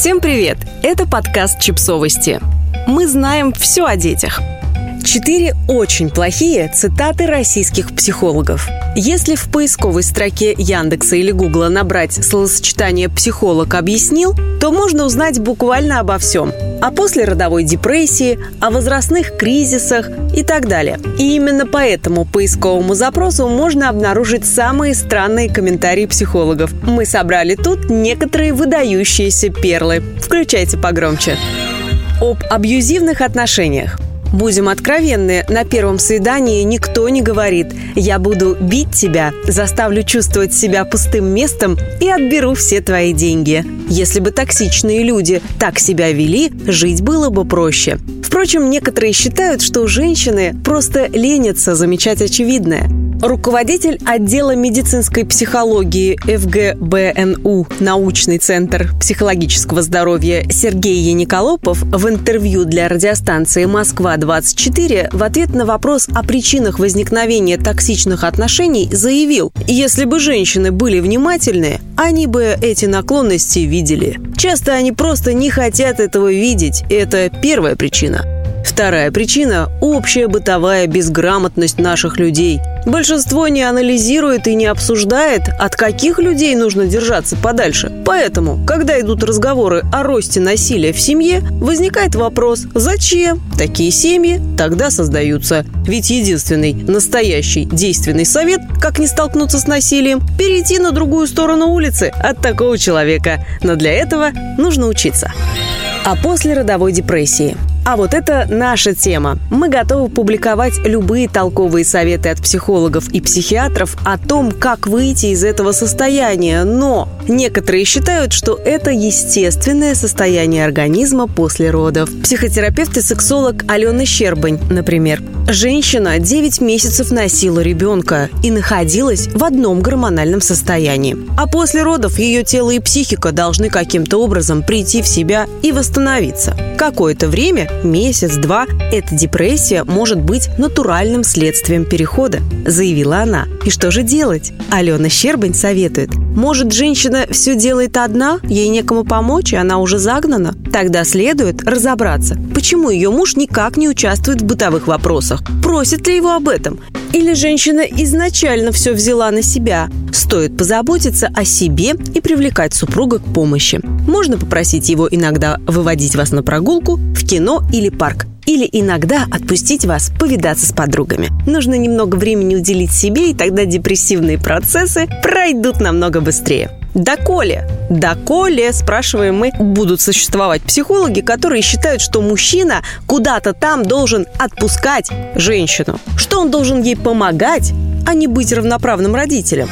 Всем привет! Это подкаст «Чипсовости». Мы знаем все о детях. Четыре очень плохие цитаты российских психологов. Если в поисковой строке Яндекса или Гугла набрать словосочетание «психолог объяснил», то можно узнать буквально обо всем. О послеродовой депрессии, о возрастных кризисах и так далее. И именно по этому поисковому запросу можно обнаружить самые странные комментарии психологов. Мы собрали тут некоторые выдающиеся перлы. Включайте погромче. Об абьюзивных отношениях. Будем откровенны, на первом свидании никто не говорит «Я буду бить тебя, заставлю чувствовать себя пустым местом и отберу все твои деньги». Если бы токсичные люди так себя вели, жить было бы проще. Впрочем, некоторые считают, что женщины просто ленятся замечать очевидное – Руководитель отдела медицинской психологии ФГБНУ «Научный центр психологического здоровья» Сергей Яниколопов в интервью для радиостанции «Москва-24» в ответ на вопрос о причинах возникновения токсичных отношений заявил, если бы женщины были внимательны, они бы эти наклонности видели. Часто они просто не хотят этого видеть, это первая причина. Вторая причина – общая бытовая безграмотность наших людей. Большинство не анализирует и не обсуждает, от каких людей нужно держаться подальше. Поэтому, когда идут разговоры о росте насилия в семье, возникает вопрос «Зачем?» Такие семьи тогда создаются. Ведь единственный настоящий действенный совет, как не столкнуться с насилием, перейти на другую сторону улицы от такого человека. Но для этого нужно учиться. А после родовой депрессии – а вот это наша тема. Мы готовы публиковать любые толковые советы от психологов и психиатров о том, как выйти из этого состояния. Но некоторые считают, что это естественное состояние организма после родов. Психотерапевт и сексолог Алена Щербань, например. Женщина 9 месяцев носила ребенка и находилась в одном гормональном состоянии. А после родов ее тело и психика должны каким-то образом прийти в себя и восстановиться. Какое-то время месяц-два, эта депрессия может быть натуральным следствием перехода, заявила она. И что же делать? Алена Щербань советует. Может, женщина все делает одна, ей некому помочь, и она уже загнана? Тогда следует разобраться, почему ее муж никак не участвует в бытовых вопросах. Просит ли его об этом? Или женщина изначально все взяла на себя? Стоит позаботиться о себе и привлекать супруга к помощи. Можно попросить его иногда выводить вас на прогулку, в кино или парк. Или иногда отпустить вас повидаться с подругами. Нужно немного времени уделить себе, и тогда депрессивные процессы пройдут намного быстрее. Доколе? Доколе, спрашиваем мы, будут существовать психологи, которые считают, что мужчина куда-то там должен отпускать женщину, что он должен ей помогать, а не быть равноправным родителем.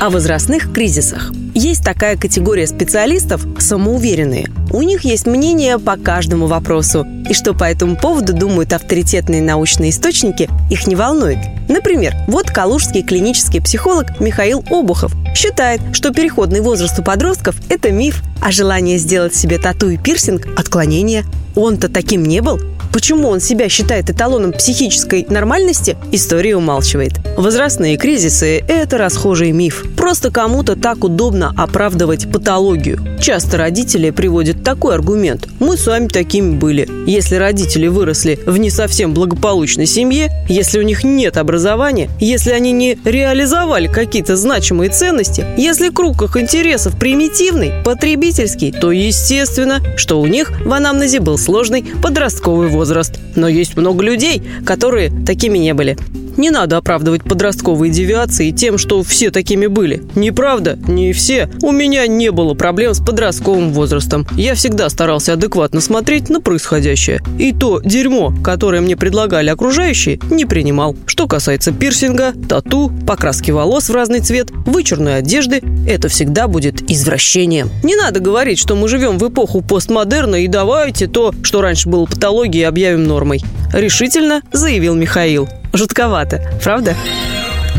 О возрастных кризисах. Есть такая категория специалистов – самоуверенные. У них есть мнение по каждому вопросу. И что по этому поводу думают авторитетные научные источники, их не волнует. Например, вот калужский клинический психолог Михаил Обухов считает, что переходный возраст у подростков – это миф, а желание сделать себе тату и пирсинг – отклонение. Он-то таким не был. Почему он себя считает эталоном психической нормальности, история умалчивает. Возрастные кризисы – это расхожий миф. Просто кому-то так удобно оправдывать патологию. Часто родители приводят такой аргумент. Мы сами такими были. Если родители выросли в не совсем благополучной семье, если у них нет образования, если они не реализовали какие-то значимые ценности, если круг их интересов примитивный, потребительский, то естественно, что у них в анамнезе был сложный подростковый возраст. Но есть много людей, которые такими не были. Не надо оправдывать подростковые девиации тем, что все такими были. Неправда? Не все. У меня не было проблем с подростковым возрастом. Я всегда старался адекватно смотреть на происходящее. И то дерьмо, которое мне предлагали окружающие, не принимал. Что касается пирсинга, тату, покраски волос в разный цвет, вычурной одежды, это всегда будет извращением. Не надо говорить, что мы живем в эпоху постмодерна и давайте то, что раньше было патологией, объявим нормой. Решительно заявил Михаил. Жутковато, правда?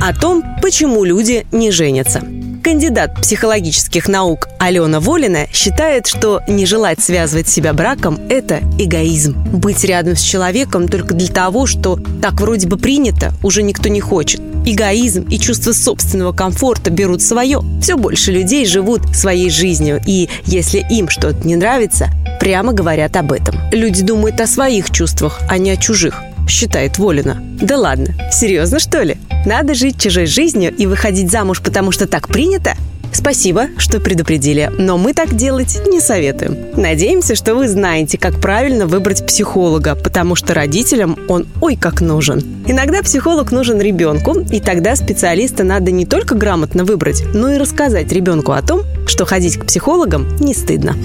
О том, почему люди не женятся. Кандидат психологических наук Алена Волина считает, что не желать связывать себя браком – это эгоизм. Быть рядом с человеком только для того, что так вроде бы принято, уже никто не хочет. Эгоизм и чувство собственного комфорта берут свое. Все больше людей живут своей жизнью, и если им что-то не нравится, прямо говорят об этом. Люди думают о своих чувствах, а не о чужих считает Волина. Да ладно, серьезно что ли? Надо жить чужой жизнью и выходить замуж, потому что так принято? Спасибо, что предупредили, но мы так делать не советуем. Надеемся, что вы знаете, как правильно выбрать психолога, потому что родителям он ой как нужен. Иногда психолог нужен ребенку, и тогда специалиста надо не только грамотно выбрать, но и рассказать ребенку о том, что ходить к психологам не стыдно.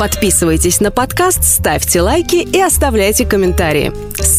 Подписывайтесь на подкаст, ставьте лайки и оставляйте комментарии.